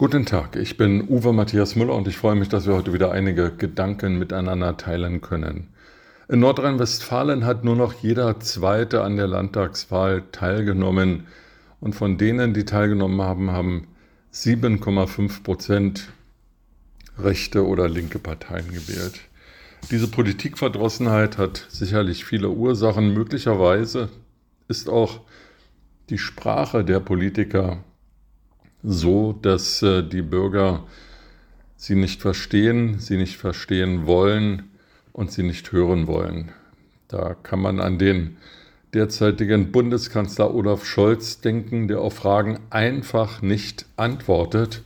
Guten Tag, ich bin Uwe Matthias Müller und ich freue mich, dass wir heute wieder einige Gedanken miteinander teilen können. In Nordrhein-Westfalen hat nur noch jeder Zweite an der Landtagswahl teilgenommen und von denen, die teilgenommen haben, haben 7,5 Prozent rechte oder linke Parteien gewählt. Diese Politikverdrossenheit hat sicherlich viele Ursachen. Möglicherweise ist auch die Sprache der Politiker so, dass äh, die Bürger sie nicht verstehen, sie nicht verstehen wollen und sie nicht hören wollen. Da kann man an den derzeitigen Bundeskanzler Olaf Scholz denken, der auf Fragen einfach nicht antwortet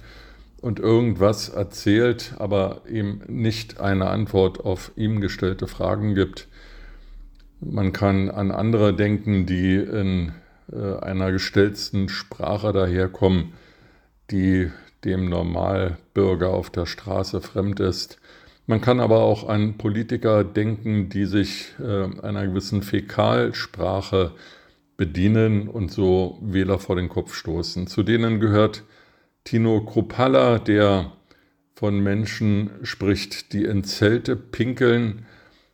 und irgendwas erzählt, aber ihm nicht eine Antwort auf ihm gestellte Fragen gibt. Man kann an andere denken, die in äh, einer gestellten Sprache daherkommen, die dem Normalbürger auf der Straße fremd ist. Man kann aber auch an Politiker denken, die sich äh, einer gewissen Fäkalsprache bedienen und so Wähler vor den Kopf stoßen. Zu denen gehört Tino Kruppalla, der von Menschen spricht, die in Zelte pinkeln.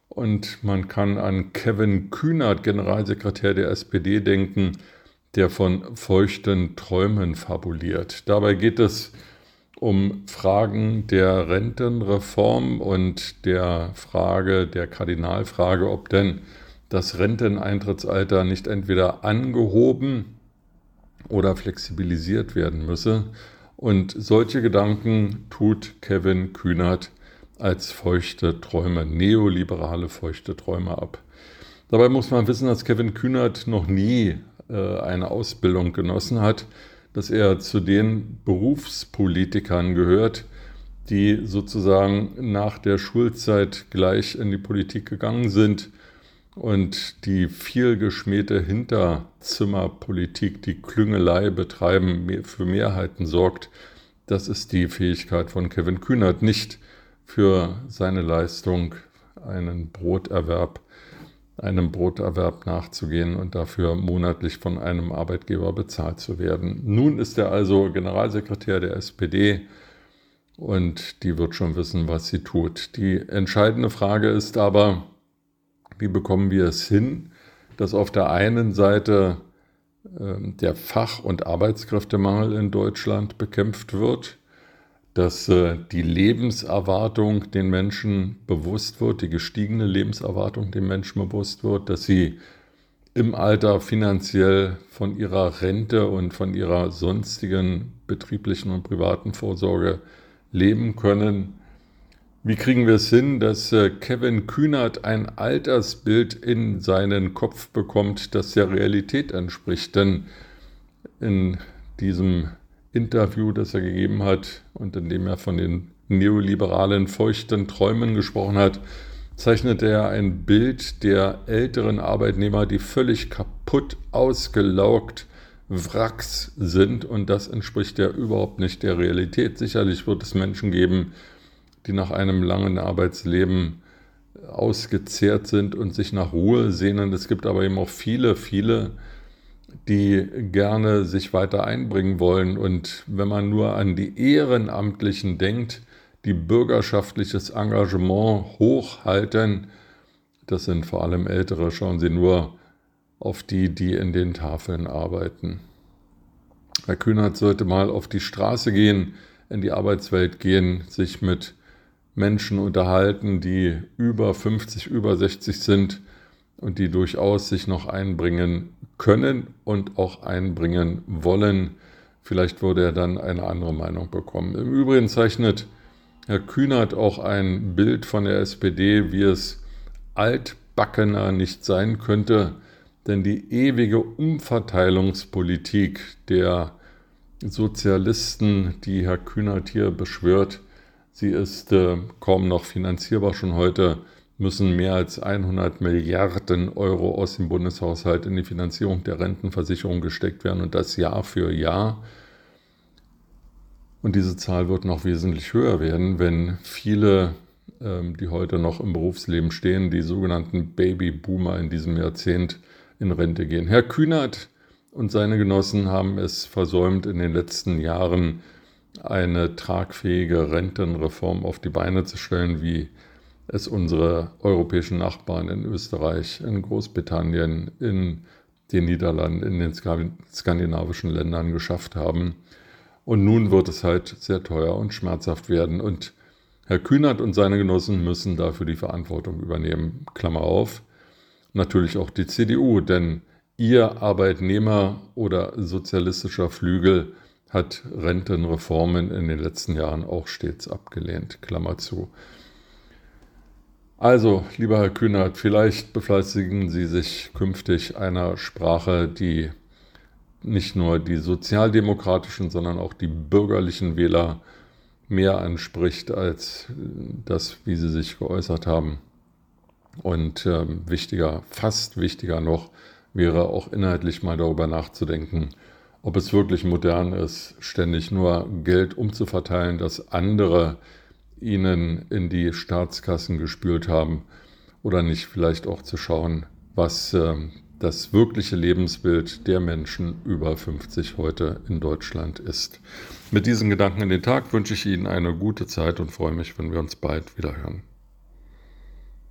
Und man kann an Kevin Kühnert, Generalsekretär der SPD, denken, der von feuchten Träumen fabuliert. Dabei geht es um Fragen der Rentenreform und der Frage, der Kardinalfrage, ob denn das Renteneintrittsalter nicht entweder angehoben oder flexibilisiert werden müsse. Und solche Gedanken tut Kevin Kühnert als feuchte Träume, neoliberale feuchte Träume ab. Dabei muss man wissen, dass Kevin Kühnert noch nie eine Ausbildung genossen hat, dass er zu den Berufspolitikern gehört, die sozusagen nach der Schulzeit gleich in die Politik gegangen sind und die viel geschmähte Hinterzimmerpolitik, die Klüngelei betreiben, für Mehrheiten sorgt. Das ist die Fähigkeit von Kevin Kühnert, nicht für seine Leistung einen Broterwerb einem Broterwerb nachzugehen und dafür monatlich von einem Arbeitgeber bezahlt zu werden. Nun ist er also Generalsekretär der SPD und die wird schon wissen, was sie tut. Die entscheidende Frage ist aber, wie bekommen wir es hin, dass auf der einen Seite äh, der Fach- und Arbeitskräftemangel in Deutschland bekämpft wird dass äh, die Lebenserwartung den Menschen bewusst wird, die gestiegene Lebenserwartung den Menschen bewusst wird, dass sie im Alter finanziell von ihrer Rente und von ihrer sonstigen betrieblichen und privaten Vorsorge leben können. Wie kriegen wir es hin, dass äh, Kevin Kühnert ein Altersbild in seinen Kopf bekommt, das der Realität entspricht? Denn in diesem Interview, das er gegeben hat und in dem er von den neoliberalen feuchten Träumen gesprochen hat, zeichnete er ein Bild der älteren Arbeitnehmer, die völlig kaputt, ausgelaugt, Wracks sind und das entspricht ja überhaupt nicht der Realität. Sicherlich wird es Menschen geben, die nach einem langen Arbeitsleben ausgezehrt sind und sich nach Ruhe sehnen. Es gibt aber eben auch viele, viele, die gerne sich weiter einbringen wollen. Und wenn man nur an die Ehrenamtlichen denkt, die bürgerschaftliches Engagement hochhalten, das sind vor allem Ältere, schauen Sie nur auf die, die in den Tafeln arbeiten. Herr Kühnert sollte mal auf die Straße gehen, in die Arbeitswelt gehen, sich mit Menschen unterhalten, die über 50, über 60 sind und die durchaus sich noch einbringen können und auch einbringen wollen. Vielleicht würde er dann eine andere Meinung bekommen. Im Übrigen zeichnet Herr Kühnert auch ein Bild von der SPD, wie es altbackener nicht sein könnte, denn die ewige Umverteilungspolitik der Sozialisten, die Herr Kühnert hier beschwört, sie ist äh, kaum noch finanzierbar schon heute müssen mehr als 100 Milliarden Euro aus dem Bundeshaushalt in die Finanzierung der Rentenversicherung gesteckt werden und das Jahr für Jahr. Und diese Zahl wird noch wesentlich höher werden, wenn viele, ähm, die heute noch im Berufsleben stehen, die sogenannten Babyboomer in diesem Jahrzehnt in Rente gehen. Herr Kühnert und seine Genossen haben es versäumt, in den letzten Jahren eine tragfähige Rentenreform auf die Beine zu stellen, wie es unsere europäischen Nachbarn in Österreich, in Großbritannien, in den Niederlanden, in den skandinavischen Ländern geschafft haben. Und nun wird es halt sehr teuer und schmerzhaft werden. Und Herr Kühnert und seine Genossen müssen dafür die Verantwortung übernehmen. Klammer auf. Natürlich auch die CDU, denn ihr Arbeitnehmer oder sozialistischer Flügel hat Rentenreformen in den letzten Jahren auch stets abgelehnt. Klammer zu. Also, lieber Herr Kühnert, vielleicht befleißigen Sie sich künftig einer Sprache, die nicht nur die sozialdemokratischen, sondern auch die bürgerlichen Wähler mehr anspricht als das, wie Sie sich geäußert haben. Und äh, wichtiger, fast wichtiger noch, wäre auch inhaltlich mal darüber nachzudenken, ob es wirklich modern ist, ständig nur Geld umzuverteilen, das andere ihnen in die Staatskassen gespült haben oder nicht vielleicht auch zu schauen, was äh, das wirkliche Lebensbild der Menschen über 50 heute in Deutschland ist. Mit diesen Gedanken in den Tag wünsche ich Ihnen eine gute Zeit und freue mich, wenn wir uns bald wieder hören.